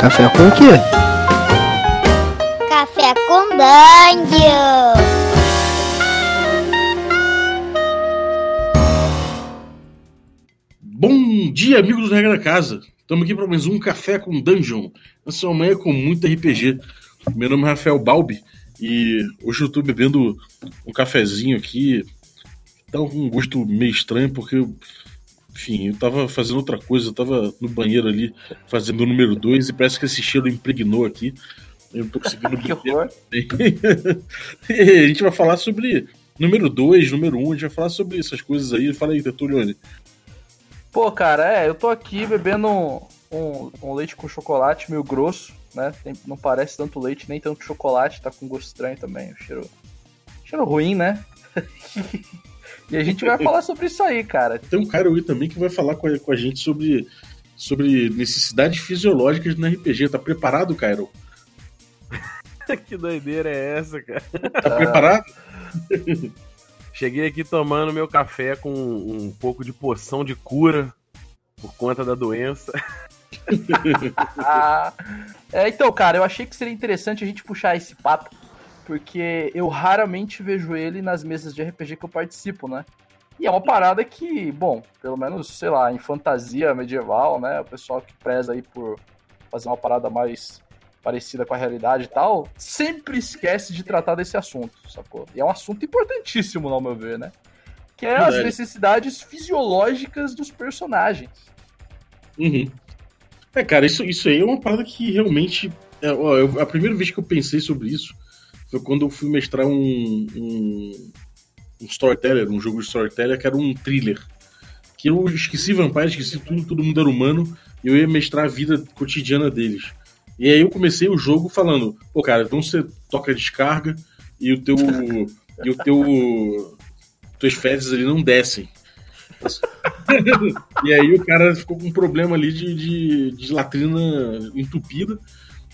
Café com o quê? Café com Dungeon! Bom dia, amigos do Regra da Casa. Estamos aqui para mais um Café com Dungeon. Essa é manhã com muito RPG. Meu nome é Rafael Balbi e hoje eu estou bebendo um cafezinho aqui. Tá com um gosto meio estranho porque, eu, enfim, eu tava fazendo outra coisa. Eu tava no banheiro ali fazendo o número 2 e parece que esse cheiro impregnou aqui. Eu não tô conseguindo Que horror. A gente vai falar sobre número 2, número 1, um, a gente vai falar sobre essas coisas aí. Fala aí, Tertulione. Pô, cara, é, eu tô aqui bebendo um, um- um leite com chocolate meio grosso, né? Tem- não parece tanto leite, nem tanto chocolate, tá com gosto estranho também. o Cheiro, cheiro ruim, né? e a gente vai falar sobre isso aí, cara. Tem um cara aí também que vai falar com a, com a gente sobre, sobre necessidades fisiológicas no RPG. Tá preparado, Cairo? que doideira é essa, cara? Tá preparado? Cheguei aqui tomando meu café com um pouco de poção de cura por conta da doença. Ah, é, então, cara, eu achei que seria interessante a gente puxar esse papo, porque eu raramente vejo ele nas mesas de RPG que eu participo, né? E é uma parada que, bom, pelo menos, sei lá, em fantasia medieval, né? O pessoal que preza aí por fazer uma parada mais parecida com a realidade e tal, sempre esquece de tratar desse assunto, sacou? E é um assunto importantíssimo, ao meu ver, né? Que é as necessidades fisiológicas dos personagens. Uhum. É, cara, isso, isso aí é uma parada que realmente. é, ó, eu- a primeira vez que eu pensei sobre isso foi quando eu fui mestrar um, um, um storyteller, um jogo de storyteller que era um thriller. Que eu esqueci Vampire, esqueci tudo, todo mundo era humano, e eu ia mestrar a vida cotidiana deles. E aí eu comecei o jogo falando, pô, cara, então você toca descarga e o teu. e o teu. tuas fezes ali não descem. E aí o cara ficou com um problema ali de, de, de latrina entupida.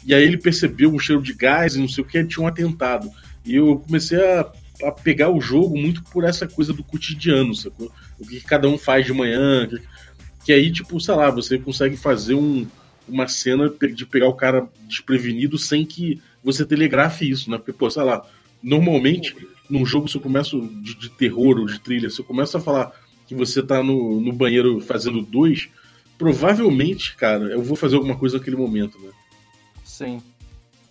E aí ele percebeu um cheiro de gás e não sei o que, tinha um atentado. E eu comecei a, a pegar o jogo muito por essa coisa do cotidiano, sacou? O que cada um faz de manhã. Que, que aí, tipo, sei lá, você consegue fazer um, uma cena de pegar o cara desprevenido sem que você telegrafe isso, né? Porque, pô, sei lá, normalmente num jogo se eu começo de, de terror ou de trilha, se eu começo a falar que você tá no, no banheiro fazendo dois, provavelmente, cara, eu vou fazer alguma coisa naquele momento, né? Sim.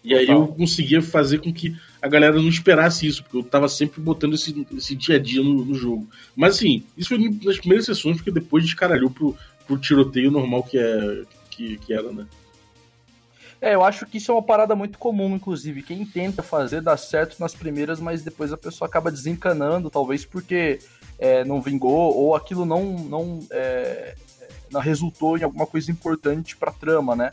E aí eu conseguia fazer com que a galera não esperasse isso, porque eu tava sempre botando esse, esse dia a dia no, no jogo. Mas assim, isso foi nas primeiras sessões, porque depois descaralhou pro, pro tiroteio normal que, é, que, que era, né? É, eu acho que isso é uma parada muito comum, inclusive. Quem tenta fazer dá certo nas primeiras, mas depois a pessoa acaba desencanando, talvez porque é, não vingou ou aquilo não não, é, não resultou em alguma coisa importante pra trama, né?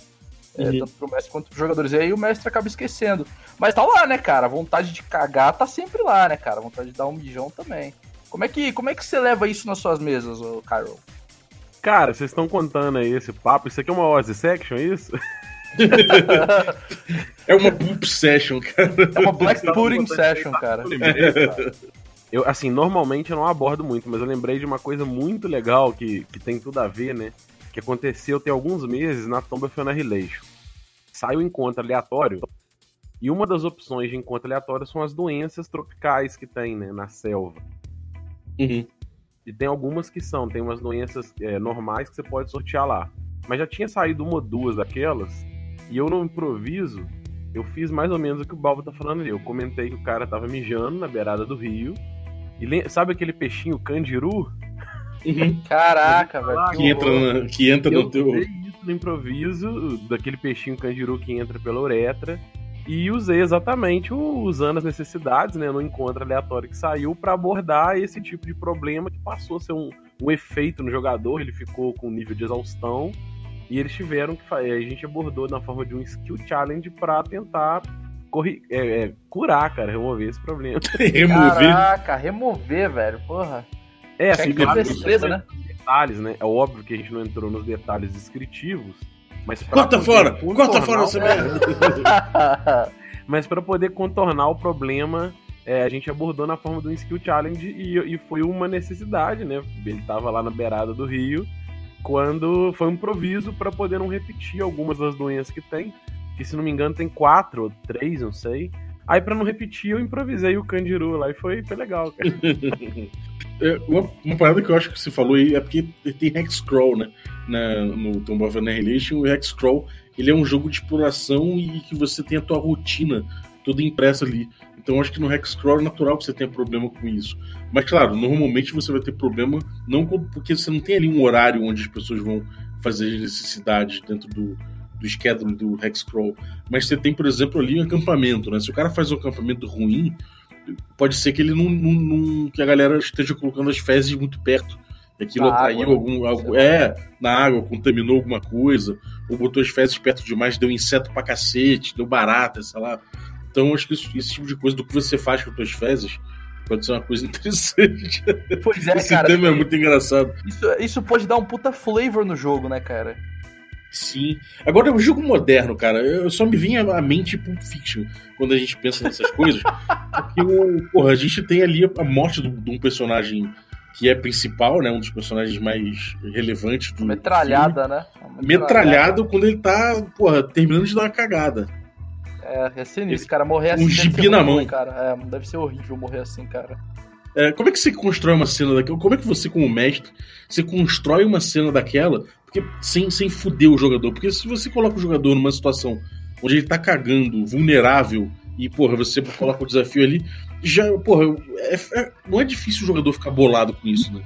É, Uhum. Tanto pro mestre quanto pros jogadores. E aí o mestre acaba esquecendo. Mas tá lá, né, cara? A vontade de cagar tá sempre lá, né, cara? A vontade de dar um mijão também. Como é que, como é que você leva isso nas suas mesas, ô Carol? Cara, vocês estão contando aí esse papo. Isso aqui é uma Ozzy Section, é isso? É uma poop session, cara. É uma Black Pudding Session, cara. Eu assim, normalmente eu não abordo muito, mas eu lembrei de uma coisa muito legal que, que tem tudo a ver, né? Que aconteceu tem alguns meses na Tomba of Annihilation. Sai o encontro aleatório, e uma das opções de encontro aleatório são as doenças tropicais que tem, né, na selva. Uhum. E tem algumas que são, tem umas doenças é, normais que você pode sortear lá. Mas já tinha saído uma ou duas daquelas, e eu no improviso, eu fiz mais ou menos o que o Balbo tá falando ali. Eu comentei que o cara tava mijando na beirada do rio. E sabe aquele peixinho candiru? Uhum. Caraca, velho. Que entra, na- que entra Eu no teu. No improviso, daquele peixinho candiru que entra pela uretra. E usei exatamente o- usando as necessidades, né, no encontro aleatório que saiu, para abordar esse tipo de problema que passou a ser um, um efeito no jogador. Ele ficou com um nível de exaustão. E eles tiveram que. fa- A gente abordou na forma de um skill challenge para tentar corri- é, é, curar, cara, remover esse problema. Remover. Caraca, remover, velho. Porra. É, assim, de claro, destreza, né? Detalhes, né? É óbvio que a gente não entrou nos detalhes descritivos, mas Corta fora! Corta fora essa merda! Mas para poder contornar o problema, é, a gente abordou na forma do skill challenge e, e foi uma necessidade, né? Ele tava lá na beirada do rio quando foi um improviso para poder não repetir algumas das doenças que tem, que se não me engano tem quatro ou três, não sei. Aí para não repetir, eu improvisei o Candiru lá e foi, foi legal, cara. É, uma, uma, parada que eu acho que você falou aí é porque tem Hexcrawl, né? Na, no Tomb of Annihilation, o Hexcrawl ele é um jogo de exploração e que você tem a tua rotina toda impressa ali. Então acho que no Hexcrawl é natural que você tenha problema com isso. Mas claro, normalmente você vai ter problema não porque você não tem ali um horário onde as pessoas vão fazer as necessidades dentro do, do schedule do Hexcrawl. Mas você tem, por exemplo, ali um acampamento, né? Se o cara faz um acampamento ruim, pode ser que ele não, não, não, que a galera esteja colocando as fezes muito perto. E aquilo na atraiu água, algum. Algo, é, na água, contaminou alguma coisa, ou botou as fezes perto demais, deu inseto pra cacete, deu barata, sei lá. Então, acho que isso, esse tipo de coisa do que você faz com as suas fezes pode ser uma coisa interessante. Pois é, Esse cara. tema é muito engraçado. Isso, isso pode dar um puta flavor no jogo, né, cara? Sim. Agora, o jogo moderno, cara, eu só me vinha à mente Pulp Fiction quando a gente pensa nessas coisas. Porque, porra, a gente tem ali a morte de um personagem que é principal, né? Um dos personagens mais relevantes do. Metralhada, filme. né? Metralhada. Metralhado quando ele tá, porra, terminando de dar uma cagada. É, é sinistro, cara. Morrer assim. Um gibi na mão. Ruim, cara. É, deve ser horrível morrer assim, cara. É, como é que você constrói uma cena daquela? Como é que você, como mestre, você constrói uma cena daquela porque, sem, sem fuder o jogador? Porque se você coloca o jogador numa situação onde ele tá cagando, vulnerável, e, porra, você coloca o desafio ali, já, porra, é, é, não é difícil o jogador ficar bolado com isso, né?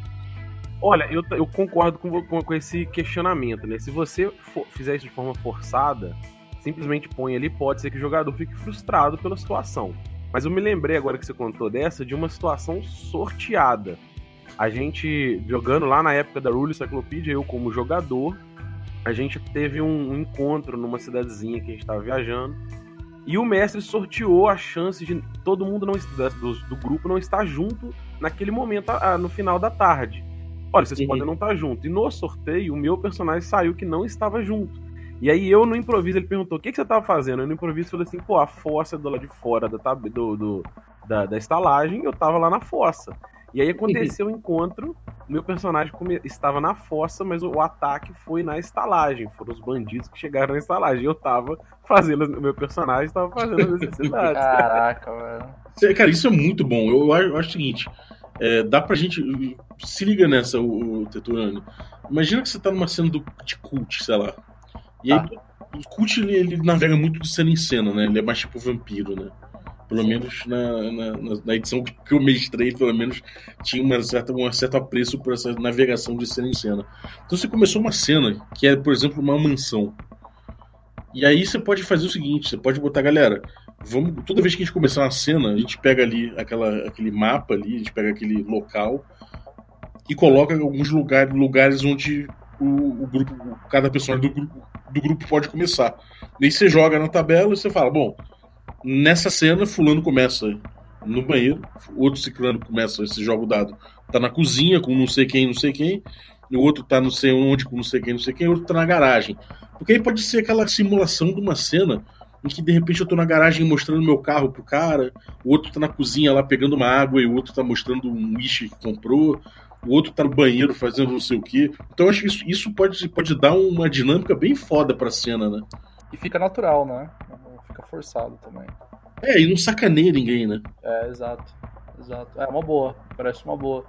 Olha, eu, eu concordo com, com, com, esse questionamento, né? Se você for, fizer isso de forma forçada, simplesmente põe ali, pode ser que o jogador fique frustrado pela situação. Mas eu me lembrei agora que você contou dessa de uma situação sorteada. A gente, jogando lá na época da Rule Cyclopedia, eu como jogador, a gente teve um, um encontro numa cidadezinha que a gente estava viajando. E o mestre sorteou a chance de todo mundo não do, do grupo não estar junto naquele momento, a, a, no final da tarde. Olha, vocês uhum. podem não estar junto. E no sorteio, o meu personagem saiu que não estava junto. E aí eu no improviso, ele perguntou: o que, que você estava fazendo? Eu no improviso falei assim: pô, a fossa do lado de fora da, do, do da, da estalagem, eu tava lá na fossa. E aí aconteceu o um encontro, meu personagem estava na fossa, mas o, ataque foi na estalagem. Foram os bandidos que chegaram na estalagem. E eu tava fazendo, o meu personagem estava fazendo as necessidades. Caraca, velho. Cara, isso é muito bom. Eu, acho, eu acho o seguinte: é, dá pra gente. Se liga nessa, o, o Teturano. Imagina que você tá numa cena do, de cult, sei lá. E tá. aí, o cult ele, ele, navega muito de cena em cena, né? Ele é mais tipo vampiro, né? Pelo menos na, na, na, edição que eu mestrei, pelo menos tinha uma certa, um certo apreço por essa navegação de cena em cena. Então você começou uma cena que é, por exemplo, uma mansão. E aí você pode fazer o seguinte: você pode botar, galera, vamos, toda vez que a gente começar uma cena, a gente pega ali aquela, aquele mapa ali, a gente pega aquele local e coloca alguns lugares, lugares onde o, o grupo, cada personagem do grupo, do grupo pode começar. E aí você joga na tabela e você fala, bom, nessa cena fulano começa no banheiro, outro ciclano começa esse jogo dado, tá na cozinha com não sei quem, não sei quem, o outro tá não sei onde com não sei quem, não sei quem, o outro tá na garagem. Porque aí pode ser aquela simulação de uma cena em que de repente eu tô na garagem mostrando meu carro pro cara, o outro tá na cozinha lá pegando uma água e o outro tá mostrando um wish que comprou, o outro tá no banheiro fazendo não sei o quê. Então acho que isso, isso pode, pode dar uma dinâmica bem foda pra cena, né? E fica natural, né? Fica forçado também. É, e não sacaneia ninguém, né? É, exato. Exato. É uma boa, parece uma boa.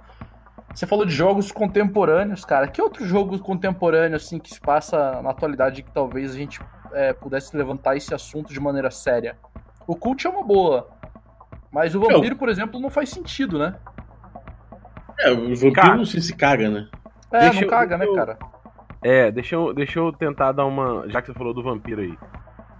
Você falou de jogos contemporâneos, cara. Que outro jogo contemporâneo, assim, que se passa na atualidade que talvez a gente é, pudesse levantar esse assunto de maneira séria? O Cult é uma boa. Mas o Vampiro, é, por exemplo, não faz sentido, né? É, o vampiro não sei se caga, né? É, deixa não caga, né, cara? É, deixa eu, deixa eu tentar dar uma. Já que você falou do vampiro aí.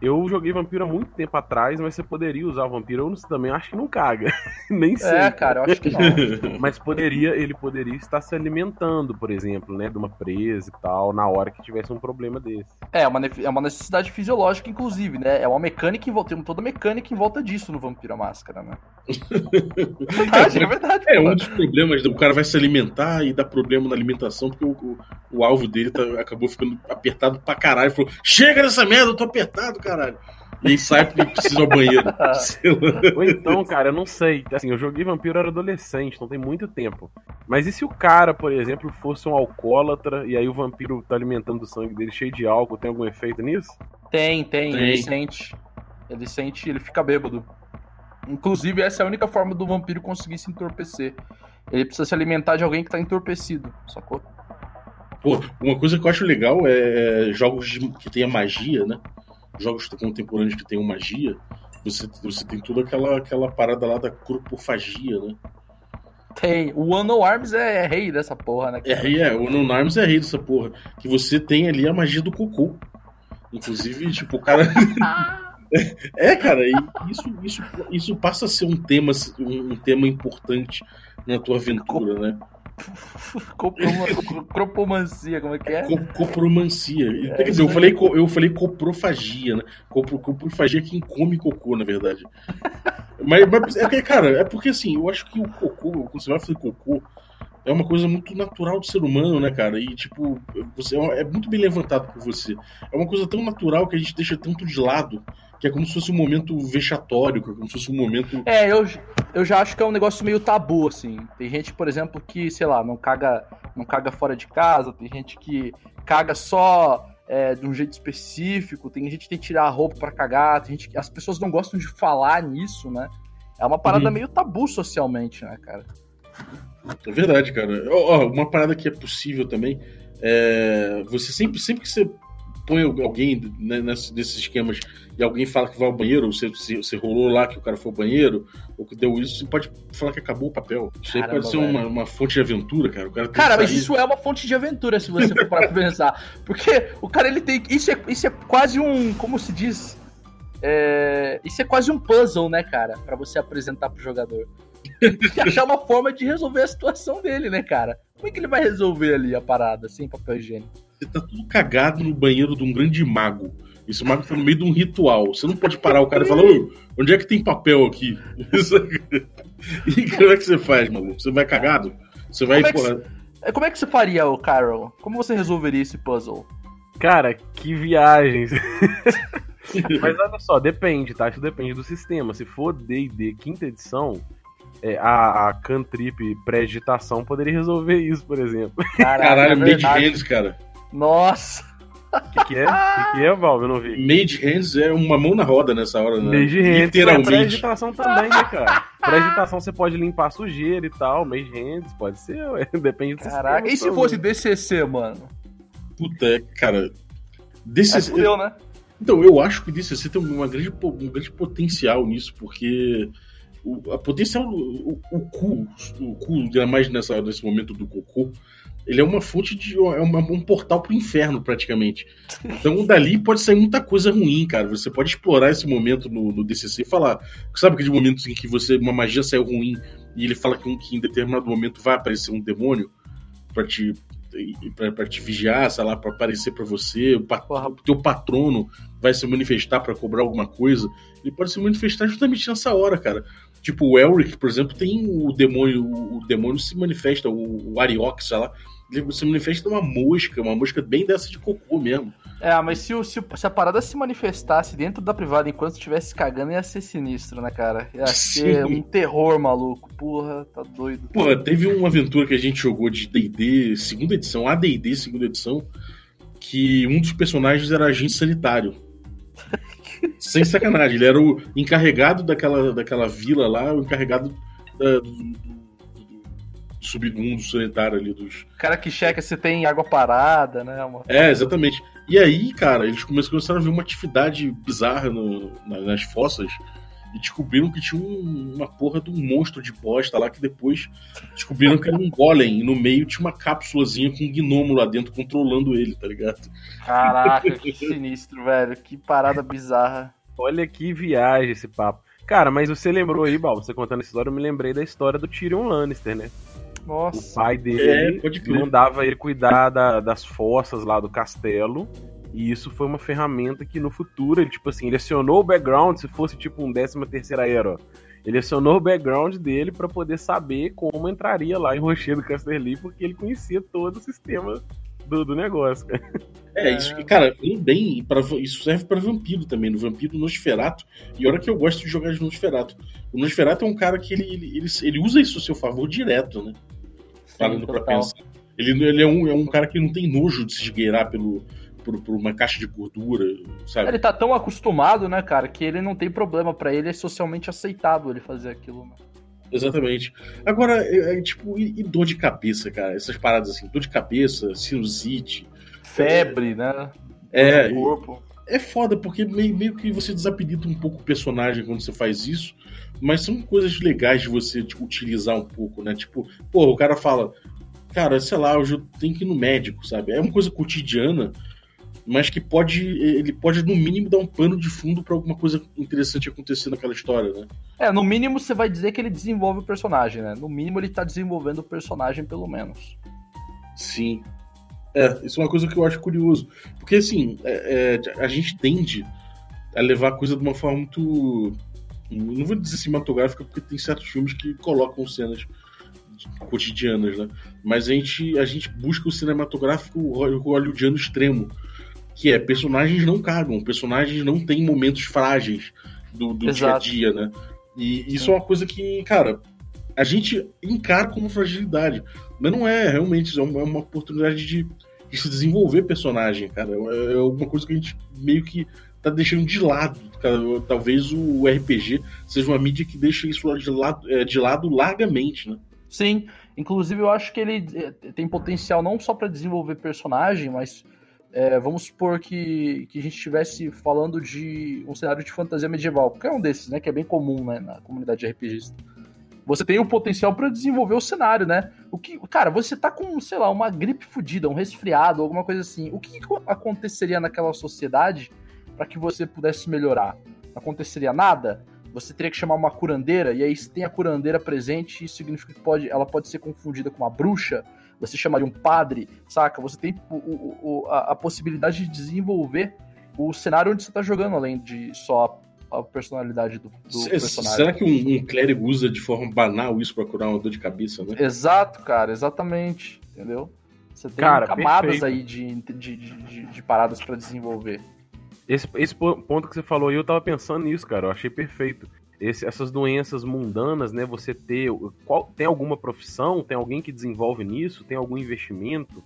Eu joguei vampiro há muito tempo atrás, mas você poderia usar o vampiro. Eu também acho que não caga. Nem é, sei. É, cara, eu acho que não. mas poderia, ele poderia estar se alimentando, por exemplo, né? De uma presa e tal, na hora que tivesse um problema desse. É, uma, é uma necessidade fisiológica, inclusive, né? É uma mecânica em volta. Tem toda a mecânica em volta disso no Vampiro a Máscara, né? verdade, é verdade. É, um dos problemas, o cara vai se alimentar e dá problema na alimentação, porque o, o, o alvo dele tá, acabou ficando apertado pra caralho. Falou: chega dessa merda, eu tô apertado, caralho. E aí sai porque precisa ao banheiro. Ou então, cara, eu não sei. Assim, eu joguei vampiro, era adolescente, então tem muito tempo. Mas e se o cara, por exemplo, fosse um alcoólatra e aí o vampiro tá alimentando o sangue dele cheio de álcool, tem algum efeito nisso? Tem, tem, Tem. ele sente. Ele sente, ele fica bêbado. Inclusive, essa é a única forma do vampiro conseguir se entorpecer. Ele precisa se alimentar de alguém que tá entorpecido, sacou? Pô, uma coisa que eu acho legal é jogos de- que tenha magia, né? Jogos contemporâneos que tenham magia. Você, você tem toda aquela, aquela parada lá da corpofagia, né? Tem. O One No Arms é, é rei dessa porra, né? É, rei, é, o Non Arms é rei dessa porra. Que você tem ali a magia do cocô. Inclusive, tipo, o cara. é, cara, e isso, isso, isso passa a ser um tema, um tema importante na tua aventura, né? Coproma- Cropomancia, como é que é? Co- copromancia. E, Quer dizer, eu falei, eu falei coprofagia, né? Copro, coprofagia é quem come cocô, na verdade. Mas, mas é cara, é porque assim, eu acho que o cocô, quando você vai fazer cocô, é uma coisa muito natural do ser humano, né, cara? E, tipo, você é muito bem levantado por você. É uma coisa tão natural que a gente deixa tanto de lado, que é como se fosse um momento vexatório, que é como se fosse um momento. É, eu, eu já acho que é um negócio meio tabu, assim. Tem gente, por exemplo, que, sei lá, não caga, não caga fora de casa, tem gente que caga só é, de um jeito específico, tem gente que tem que tirar a roupa pra cagar, tem gente que. As pessoas não gostam de falar nisso, né? É uma parada Uhum. meio tabu socialmente, né, cara? É verdade, cara. Ó, uma parada que é possível também é. Você sempre, sempre que você põe alguém né, nesse- nesses esquemas e alguém fala que vai ao banheiro, ou você, rolou lá que o cara foi ao banheiro, ou que deu isso, você pode falar que acabou o papel. Isso aí Caramba, pode ser uma, uma fonte de aventura, cara. Cara, mas isso é uma fonte de aventura, se você for parar pra pensar. Porque o cara, ele tem. Isso é, isso é quase um. Como se diz? É, isso é quase um puzzle, né, cara? Pra você apresentar pro jogador. Tem que achar uma forma de resolver a situação dele, né, cara? Como é que ele vai resolver ali a parada, sem papel higiênico? Você tá tudo cagado no banheiro de um grande mago. Esse mago tá no meio de um ritual. Você não pode parar o cara e falar, Ô, onde é que tem papel aqui? e como é que você faz, maluco? Você vai cagado? Você vai, Como é que É, Como é que você faria, o Carol? Como você resolveria esse puzzle? Cara, que viagens. Mas olha só, depende, tá? Isso depende do sistema. Se for D&D quinta edição, é, a, a Cantrip pré-digitação poderia resolver isso, por exemplo. Caralho, é Made verdade. Hands, cara. Nossa! O que, que é? O que, que é, Val? Eu não vi. Made Hands é uma mão na roda nessa hora, né? Mage Hands, é Literalmente. pré-digitação também, né, cara? Pré-digitação você pode limpar sujeira e tal, Mage Hands, pode ser, ué. depende do Caraca, sistema. e se fosse DCC, mano? Puta, é, cara. Aí Desse, fudeu, né? então, eu acho que o DCC tem uma grande, um grande potencial nisso, porque o, a potencial, o, o cu, o cu, ainda mais nessa, nesse momento do cocô, ele é uma fonte de. É uma- um portal pro inferno, praticamente. Então, dali pode sair muita coisa ruim, cara. Você pode explorar esse momento no, no DCC e falar. Sabe aqueles momentos em que você uma magia saiu ruim e ele fala que, um- que em determinado momento vai aparecer um demônio pra te. Pra te vigiar, sei lá, pra aparecer pra você, o pat- Porra. o teu patrono vai se manifestar pra cobrar alguma coisa. Ele pode se manifestar justamente nessa hora, cara. Tipo, o Elric, por exemplo, tem o demônio, o demônio se manifesta, o, o Ariox, sei lá, ele se manifesta uma mosca, uma mosca bem dessa de cocô mesmo. É, mas se, o- se, se a parada se manifestasse dentro da privada enquanto estivesse cagando, ia ser sinistro, né, cara? Ia ser Sim. um terror maluco. Porra, tá doido. Porra, teve uma aventura que a gente jogou de D&D, segunda edição, AD&D, segunda edição, que um dos personagens era agente sanitário. Sem sacanagem, ele era o encarregado daquela, daquela vila lá, o encarregado da- do submundo sanitário ali dos, Cara que checa se tem água parada, né? Uma... É, exatamente. E aí, cara, eles come- começaram a ver uma atividade bizarra no- na- nas fossas e descobriram que tinha um- uma porra de um monstro de bosta lá que depois descobriram que era um golem e no meio tinha uma cápsulazinha com um gnomo lá dentro controlando ele, tá ligado? Caraca, que sinistro, velho. Que parada bizarra. Olha que viagem esse papo. Cara, mas você lembrou aí, Bal, você contando essa história, eu me lembrei da história do Tyrion Lannister, né? O Nossa. pai dele É, pode crer. mandava ele cuidar da- das fossas lá do castelo. E isso foi uma ferramenta que no futuro, ele, tipo assim, ele acionou o background, se fosse tipo um 13 terceira era. Ele acionou o background dele pra poder saber como entraria lá em Rochedo Casterly, porque ele conhecia todo o sistema do, do negócio, cara. É, isso, cara, bem, pra, isso serve para vampiro também, no vampiro Nosferato. E olha que eu gosto de jogar de Nosferato. O Nosferato é um cara que ele, ele, ele, ele usa isso a seu favor direto, né? Falando pra pensar. Ele, ele é, um, é um cara que não tem nojo de se esgueirar pelo, por, por, uma caixa de gordura, sabe? Ele tá tão acostumado, né, cara, que ele não tem problema. para ele é socialmente aceitável ele fazer aquilo, né? Exatamente. Agora, é, é, tipo, e, e, dor de cabeça, cara? Essas paradas assim, dor de cabeça, sinusite, febre, né? É. corpo. É foda, porque meio, meio que você desapelida um pouco o personagem quando você faz isso, mas são coisas legais de você tipo, utilizar um pouco, né? Tipo, pô, o cara fala, cara, sei lá, hoje eu tenho que ir no médico, sabe? É uma coisa cotidiana, mas que pode, ele pode no mínimo dar um pano de fundo para alguma coisa interessante acontecer naquela história, né? É, no mínimo você vai dizer que ele desenvolve o personagem, né? No mínimo ele tá desenvolvendo o personagem pelo menos. Sim. É, isso é uma coisa que eu acho curioso. Porque, assim, é, é, a gente tende a levar a coisa de uma forma muito. Não vou dizer cinematográfica, porque tem certos filmes que colocam cenas cotidianas, né? Mas a gente, a gente busca o cinematográfico hollywoodiano extremo, que é personagens não cagam, personagens não têm momentos frágeis do, do dia a dia, né? E isso é uma coisa que, cara, a gente encara como fragilidade. Mas não é, realmente, é uma, é uma oportunidade de de se desenvolver personagem, cara. É, é uma coisa que a gente meio que tá deixando de lado. Cara. Talvez o RPG seja uma mídia que deixa isso de lado, é, de lado largamente, né? Sim, inclusive eu acho que ele é, tem potencial não só para desenvolver personagem, mas é, vamos supor que, que a gente estivesse falando de um cenário de fantasia medieval, que é um desses, né? Que é bem comum né, na comunidade RPGista você tem o potencial para desenvolver o cenário, né? O que, cara, você tá com, sei lá, uma gripe fodida, um resfriado, alguma coisa assim. O que aconteceria naquela sociedade para que você pudesse melhorar? Aconteceria nada? Você teria que chamar uma curandeira, e aí se tem a curandeira presente, isso significa que pode, ela pode ser confundida com uma bruxa, você chamaria um padre, saca? Você tem o, o, a, a possibilidade de desenvolver o cenário onde você tá jogando, além de só a personalidade do, do personagem. Será que um, um, clérigo usa de forma banal isso pra curar uma dor de cabeça, né? Exato, cara, exatamente. Entendeu? Você tem cara, camadas perfeito. aí de, de, de, de paradas para desenvolver. Esse, esse ponto que você falou aí, eu tava pensando nisso, cara. Eu achei perfeito. Esse, essas doenças mundanas, né? Você ter. Qual, tem alguma profissão? Tem alguém que desenvolve nisso? Tem algum investimento?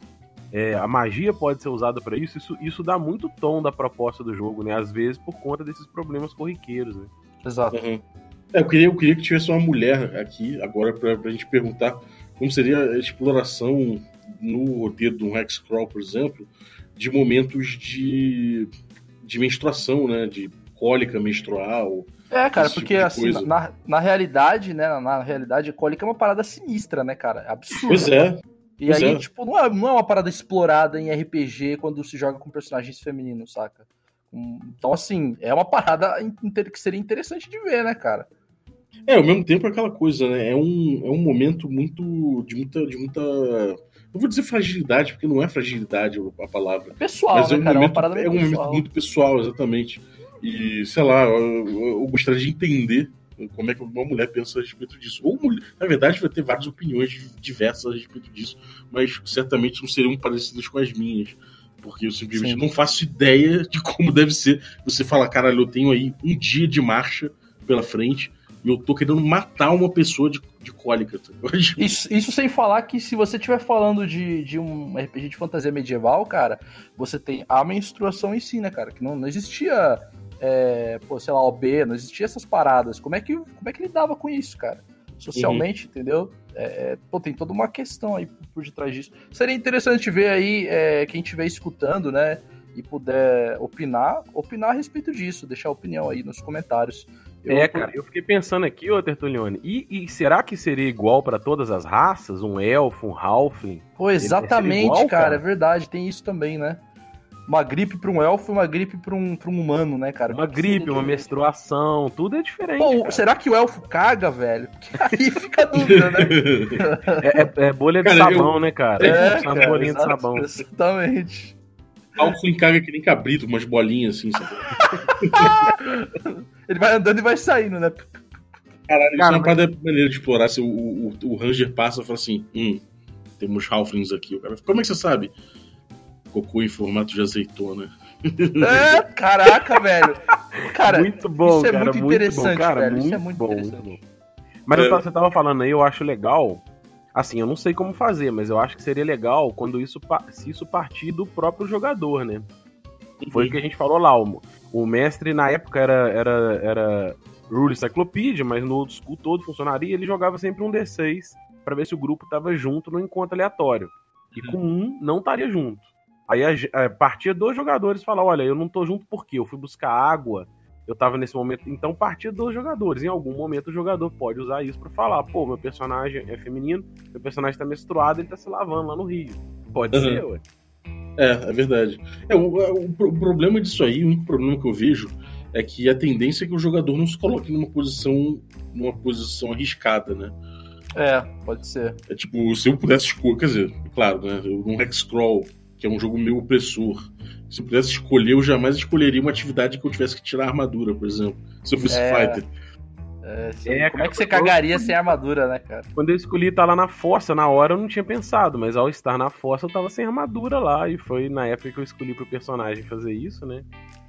É, a magia pode ser usada para isso, isso, isso dá muito tom da proposta do jogo, né? Às vezes por conta desses problemas corriqueiros, né? Exato. Uhum. É, eu, queria, eu queria que tivesse uma mulher aqui agora pra, pra gente perguntar como seria a exploração no roteiro de um Hexcrawl, por exemplo, de momentos de, de menstruação, né? De cólica menstrual. É, cara, tipo porque assim, na, na realidade, né? Na realidade, a cólica é uma parada sinistra, né, cara? É absurdo. Pois é. E pois aí, é. tipo, não é, não é uma parada explorada em RPG quando se joga com personagens femininos, saca? Então, assim, é uma parada que seria interessante de ver, né, cara? É, ao mesmo tempo é aquela coisa, né? É um, é um momento muito. de muita. De muita não vou dizer fragilidade, porque não é fragilidade a palavra. Pessoal, mas é né, um cara? Momento, é é um pessoal. momento muito pessoal, exatamente. E, sei lá, eu, eu gostaria de entender como é que uma mulher pensa a respeito disso. Ou, na verdade, vai ter várias opiniões diversas a respeito disso, mas certamente não seriam parecidas com as minhas. Porque eu simplesmente Sim. não faço ideia de como deve ser. Você fala, caralho, eu tenho aí um dia de marcha pela frente e eu tô querendo matar uma pessoa de, de cólica. Tá? Isso, isso sem falar que se você estiver falando de, de um RPG de fantasia medieval, cara, você tem a menstruação em si, né, cara? Que não, não existia é, pô, sei lá, OB, não existia essas paradas. Como é que, como é que lidava com isso, cara? Socialmente, uhum. entendeu? É, é, pô, tem toda uma questão aí por detrás disso. Seria interessante ver aí é, quem estiver escutando, né? E puder opinar, opinar a respeito disso, deixar a opinião aí nos comentários. Eu, é, cara, eu fiquei pensando aqui, ô Tertulione, e, e será que seria igual para todas as raças? Um elfo, um halfling? Pô, exatamente, igual, cara, cara, é verdade, tem isso também, né? Uma gripe para um elfo e uma gripe para um, pra um humano, né, cara? Uma gripe, uma menstruação, tudo é diferente. Pô, será que o elfo caga, velho? Porque aí fica a dúvida, né? é, é, é, bolha de cara, sabão, eu... né, cara? É, uma bolinha de sabão. Exatamente. Elfo caga que nem cabrito, umas bolinhas assim, sabe? Ele vai andando e vai saindo, né? Caralho, isso é uma parada maneira de explorar. Se o, o, o Ranger passa e fala assim: hum, temos Halflings aqui. O cara, como é que você sabe? Cocô em formato de azeitona. É, caraca, velho. Cara, muito bom, isso é cara, muito muito interessante, bom, cara, velho. muito isso é muito bom, interessante. muito bom. Mas É. você tava falando aí, eu acho legal. Assim, eu não sei como fazer, mas eu acho que seria legal quando isso se isso partir do próprio jogador, né? Foi o que a gente falou lá. O, o mestre na época era, era, era Rule Cyclopedia, mas no old school todo funcionaria. Ele jogava sempre um D6 pra ver se o grupo tava junto no encontro aleatório. E com um não estaria junto. Aí a, ge- a partia dos jogadores falar: olha, eu não tô junto porque eu fui buscar água. Eu tava nesse momento. Então partia dos jogadores. Em algum momento o jogador pode usar isso pra falar: pô, meu personagem é feminino, meu personagem tá menstruado, ele tá se lavando lá no Rio. Pode Uhum. ser, ué. É, é verdade. É, o, o pro- o problema disso aí, o único problema que eu vejo é que a tendência é que o jogador não se coloque numa posição, numa posição arriscada, né? É, pode ser. É tipo, se eu pudesse escolher, quer dizer, claro, né? eu- Num Hexcrawl, que é um jogo meio opressor, se eu pudesse escolher, eu jamais escolheria uma atividade que eu tivesse que tirar a armadura, por exemplo. Se eu fosse É. fighter. É, se- É, como é que você cara, cagaria sem armadura, né, cara? Quando eu escolhi estar lá na força, na hora eu não tinha pensado, mas ao estar na força eu tava sem armadura lá, e foi na época que eu escolhi pro personagem fazer isso, né?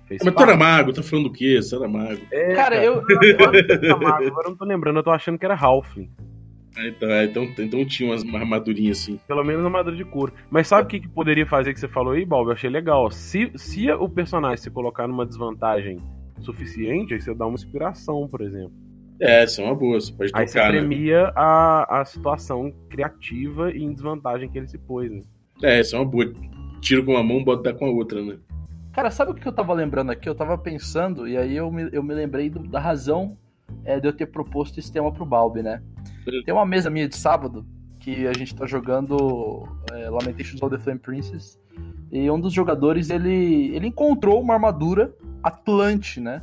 Fez Mas tu era mago, tá falando do quê? Você era mago. É, Cara, eu. Agora eu não tô lembrando, eu tô achando que era Halfling. Ah, então, é, então, então tinha umas armadurinhas assim. Pelo menos armadura de couro. Mas sabe o que, que poderia fazer que você falou aí, Balbi? Eu achei legal. Se, se o personagem se colocar numa desvantagem suficiente, aí você dá uma inspiração, por exemplo. É, isso é uma boa, você pode Aí você trocar, né? premia a, a situação criativa e em desvantagem que ele se pôs, né? É, isso é uma boa. Tira com uma mão, bota com a outra, né? Cara, sabe o que eu tava lembrando aqui? Eu tava pensando, e aí eu me, eu me lembrei do- da razão é, de eu ter proposto esse tema pro Balbi, né? Tem uma mesa minha de sábado que a gente tá jogando é, Lamentations of the Flame Princess. E um dos jogadores, ele, ele encontrou uma armadura Atlante, né?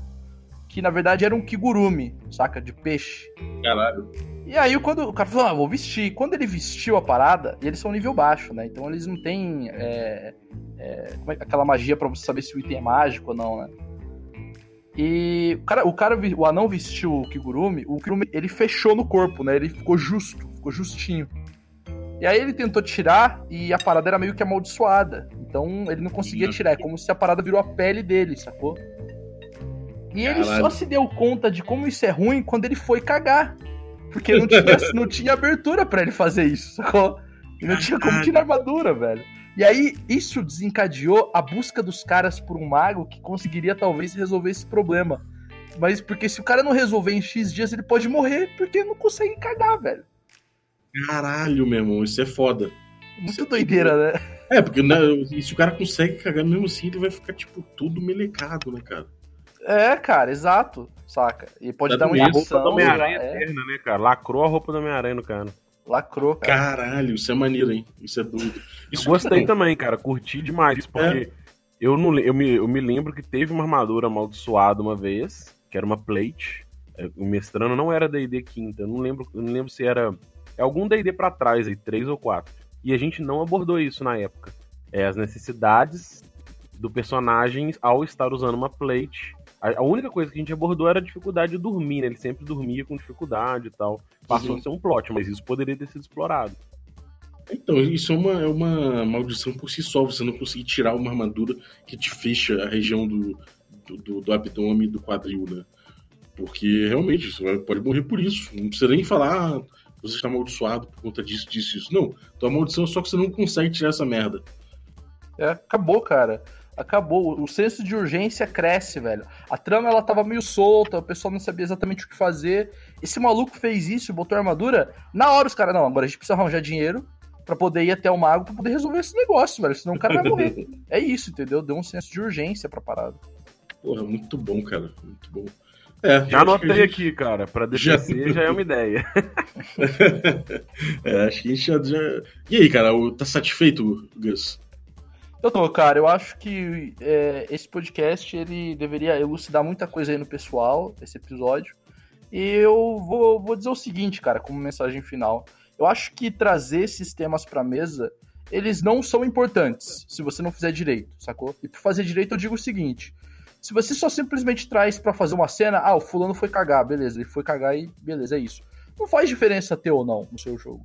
Que na verdade era um Kigurumi, saca? De peixe. Caralho. E aí, quando o cara falou, ah, vou vestir. Quando ele vestiu a parada, e eles são nível baixo, né? Então eles não têm é, é, é que- aquela magia pra você saber se o item é mágico ou não, né? E o cara, o, cara, o anão vestiu o Kigurumi, o Kigurumi, ele fechou no corpo, né? Ele ficou justo, ficou justinho. E aí ele tentou tirar e a parada era meio que amaldiçoada. Então ele não conseguia tirar, é como se a parada virou a pele dele, sacou? E ele Caralho. só se deu conta de como isso é ruim quando ele foi cagar. Porque não tinha, não tinha abertura pra ele fazer isso, sacou? E não tinha como tirar armadura, velho. E aí, isso desencadeou a busca dos caras por um mago que conseguiria talvez resolver esse problema. Mas porque se o cara não resolver em X dias, ele pode morrer porque não consegue cagar, velho. Caralho, meu irmão, isso é foda. Muito doideira, né? É, porque né, se o cara consegue cagar mesmo assim, ele vai ficar, tipo, tudo melecado, né, cara? É, cara, exato, saca? E pode Dá dar uma doença, A roupa do infecção, Homem-Aranha é, eterna, né, cara? Lacrou a roupa do Homem-Aranha no cara. Lacrou, cara. Caralho, isso é maneiro, hein? Isso é doido. Isso Eu gostei não. também, cara. Curti demais isso, porque eu, não, eu, me, eu me lembro que teve uma armadura amaldiçoada uma vez, que era uma plate. É, O mestrano não era D&D quinta, eu não lembro, eu não lembro se era é algum D&D pra trás aí, três ou quatro. E a gente não abordou isso na época. É as necessidades do personagem ao estar usando uma plate. A, única coisa que a gente abordou era a dificuldade de dormir, né? Ele sempre dormia com dificuldade e tal. Passou Uhum. a ser um plot, mas isso poderia ter sido explorado. Então, isso é uma, é uma maldição por si só, você não conseguir tirar uma armadura que te fecha a região do, do, do, do abdômen e do quadril, né? Porque realmente você vai- pode morrer por isso. Não precisa nem falar, ah, você está amaldiçoado por conta disso, disso, isso. Não, tua maldição é só que você não consegue tirar essa merda. É, acabou, cara. Acabou. O senso de urgência cresce, velho. A trama ela tava meio solta, o pessoal não sabia exatamente o que fazer. Esse maluco fez isso, botou a armadura. Na hora os caras, não, agora a gente precisa arranjar dinheiro pra poder ir até o mago pra poder resolver esse negócio, velho. Senão o cara vai morrer. É isso, entendeu? Deu um senso de urgência pra parada. Porra, muito bom, cara. Muito bom. É, Já anotei gente- aqui, cara. Pra Já- DCC já é uma ideia. é, acho que a gente já, já- E aí, cara, tá satisfeito, Gus? Eu tô, cara, eu acho que é, esse podcast ele deveria elucidar muita coisa aí no pessoal, esse episódio. E eu vou, vou dizer o seguinte, cara, como mensagem final. Eu acho que trazer esses temas pra mesa, eles não são importantes se você não fizer direito, sacou? E pra fazer direito eu digo o seguinte: se você só simplesmente traz pra fazer uma cena, ah, o fulano foi cagar, beleza, ele foi cagar e beleza, é isso. Não faz diferença ter ou não no seu jogo,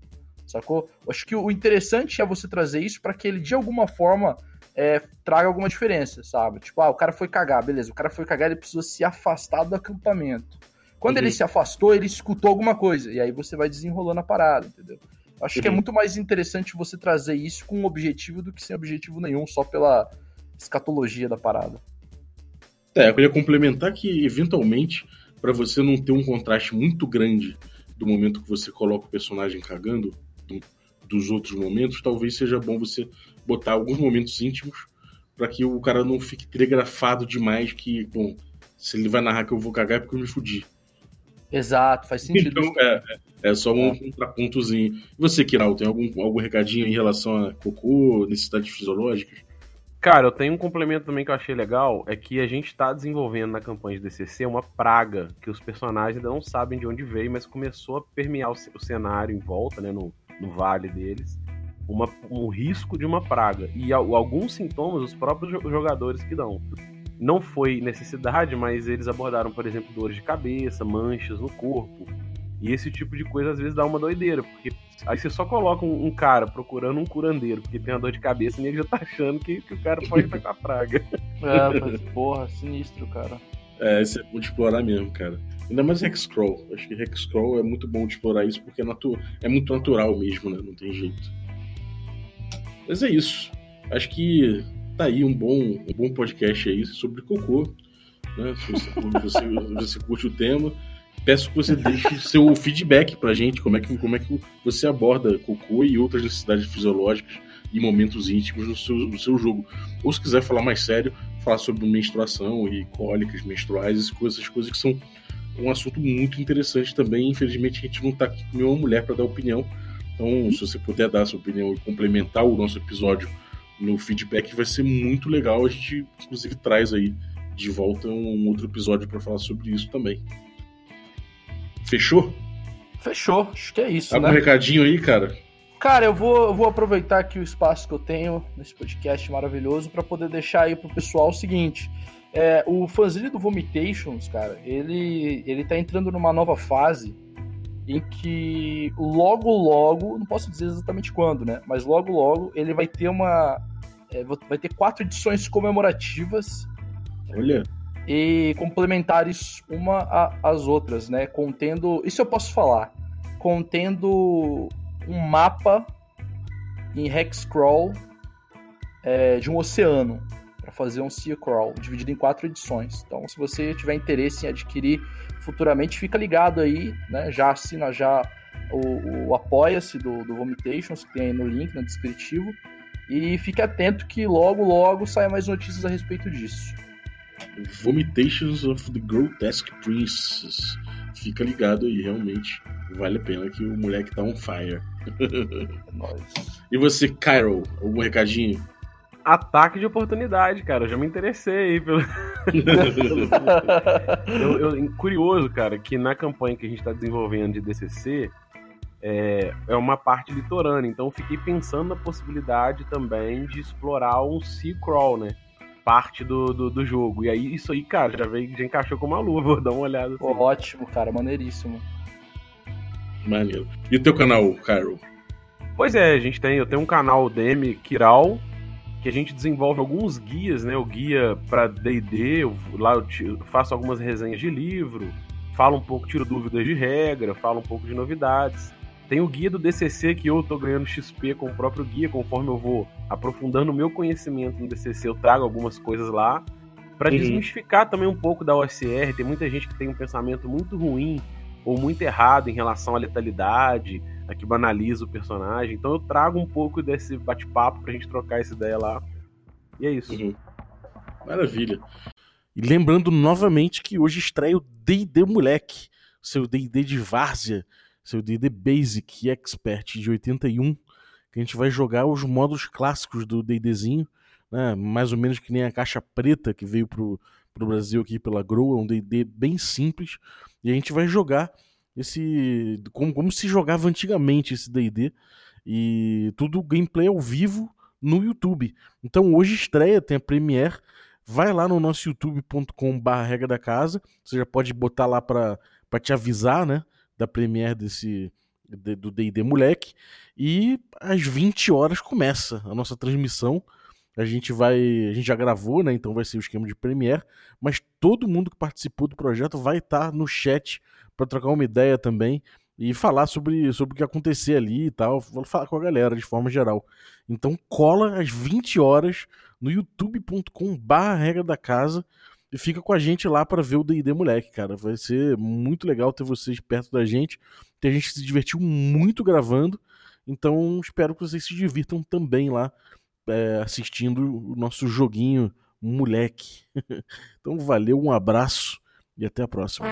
sacou? Acho que o interessante é você trazer isso pra que ele de alguma forma é, traga alguma diferença, sabe? Tipo, ah, o cara foi cagar, beleza, o cara foi cagar, ele precisou se afastar do acampamento. Quando uhum. ele se afastou, ele escutou alguma coisa, e aí você vai desenrolando a parada, entendeu? Acho uhum. que é muito mais interessante você trazer isso com um objetivo do que sem objetivo nenhum, só pela escatologia da parada. É, eu queria complementar que, eventualmente, para você não ter um contraste muito grande do momento que você coloca o personagem cagando, do, dos outros momentos, talvez seja bom você botar alguns momentos íntimos para que o cara não fique telegrafado demais que, bom, se ele vai narrar que eu vou cagar é porque eu me fudi. Exato, faz sentido. Então, é, é, só um é. contrapontozinho. E você, Kiral, tem algum, algum recadinho em relação a cocô, necessidades fisiológicas? Cara, eu tenho um complemento também que eu achei legal, é que a gente está desenvolvendo na campanha de DCC uma praga que os personagens ainda não sabem de onde veio, mas começou a permear o, o cenário em volta, né, no, no vale deles, uma, um risco de uma praga. E alguns sintomas os próprios jogadores que dão. Não foi necessidade, mas eles abordaram, por exemplo, dores de cabeça, manchas no corpo, e esse tipo de coisa às vezes dá uma doideira, porque aí você só coloca um, um cara procurando um curandeiro, porque tem uma dor de cabeça e ele já tá achando que, que o cara pode estar com a praga. É, mas porra, sinistro, cara. É, isso é bom de explorar mesmo, cara. Ainda mais Hexcrawl. Acho que Hexcrawl é muito bom de explorar isso porque é, natu é muito natural mesmo, né? Não tem jeito. Mas é isso. Acho que tá aí um bom, um bom podcast aí sobre cocô. Né? Se você, você, você curte o tema peço que você deixe seu feedback pra gente, como é que, como é que você aborda cocô e outras necessidades fisiológicas e momentos íntimos no seu, no seu jogo. Ou se quiser falar mais sério, falar sobre menstruação e cólicas menstruais, essas coisas, essas coisas que são um assunto muito interessante também. Infelizmente, a gente não tá aqui com nenhuma mulher para dar opinião. Então, se você puder dar sua opinião e complementar o nosso episódio no feedback, vai ser muito legal. A gente, inclusive, traz aí de volta um outro episódio para falar sobre isso também. Fechou? Fechou, acho que é isso. Algum né? recadinho aí, cara? Cara, eu vou, eu vou aproveitar aqui o espaço que eu tenho nesse podcast maravilhoso para poder deixar aí pro pessoal o seguinte. É, o fanzine do Vomitations, cara, ele, ele tá entrando numa nova fase em que logo, logo, não posso dizer exatamente quando, né? Mas logo, logo ele vai ter uma. É, vai ter quatro edições comemorativas. Olha e complementares uma às outras, né? Contendo, isso eu posso falar, contendo um mapa em hexcrawl é, de um oceano para fazer um sea crawl dividido em quatro edições. Então, se você tiver interesse em adquirir futuramente, fica ligado aí, né? Já assina já o, o apoia-se do, do Vomitations que tem aí no link no descritivo e fique atento que logo logo saia mais notícias a respeito disso. Vomitations of the Grotesque Princess. Fica ligado aí, realmente. Vale a pena que o moleque tá on fire. É e você, Cairo, algum recadinho? Ataque de oportunidade, cara. Eu já me interessei pelo. eu, eu, curioso, cara, que na campanha que a gente está desenvolvendo de DCC é, é uma parte litorânea. Então fiquei pensando na possibilidade também de explorar um sea crawl, né? Parte do, do, do, jogo. E aí, isso aí, cara, já veio, já encaixou com uma luva, vou dar uma olhada. Assim. ótimo, cara, maneiríssimo. Maneiro. E o teu canal, Cairo? Pois é, a gente tem, eu tenho um canal DM Kiral, que a gente desenvolve alguns guias, né? O guia para D&D, lá eu faço algumas resenhas de livro, falo um pouco, tiro dúvidas de regra, falo um pouco de novidades. Tem o guia do DCC que eu tô ganhando XP com o próprio guia, conforme eu vou aprofundando o meu conhecimento no DCC, eu trago algumas coisas lá para uhum. desmistificar também um pouco da OSR. Tem muita gente que tem um pensamento muito ruim ou muito errado em relação à letalidade, a que banaliza o personagem. Então eu trago um pouco desse bate-papo pra gente trocar essa ideia lá. E é isso. Uhum. Maravilha. E lembrando novamente que hoje estreia o D&D Moleque, seu D&D de várzea, seu D&D Basic Expert de 81, que a gente vai jogar os modos clássicos do D&Dzinho, né? mais ou menos que nem a caixa preta que veio pro, pro Brasil aqui pela Grow, é um D&D bem simples, e a gente vai jogar esse como, como se jogava antigamente esse D&D, e tudo gameplay ao vivo no YouTube. Então hoje estreia, tem a Premiere, vai lá no nosso youtube.com/barra regra da casa, você já pode botar lá para te avisar, né? Da Premiere desse do D&D Moleque e às 20 horas começa a nossa transmissão A gente vai. A gente já gravou, né? Então vai ser o esquema de Premiere. Mas todo mundo que participou do projeto vai estar no chat para trocar uma ideia também e falar sobre, sobre o que acontecer ali e tal. Falar com a galera de forma geral. Então cola às 20 horas no youtube.com/barra regra da casa e fica com a gente lá para ver o D&D moleque, cara. Vai ser muito legal ter vocês perto da gente. Tem gente que se divertiu muito gravando. Então espero que vocês se divirtam também lá é, assistindo o nosso joguinho moleque. então valeu, um abraço e até a próxima.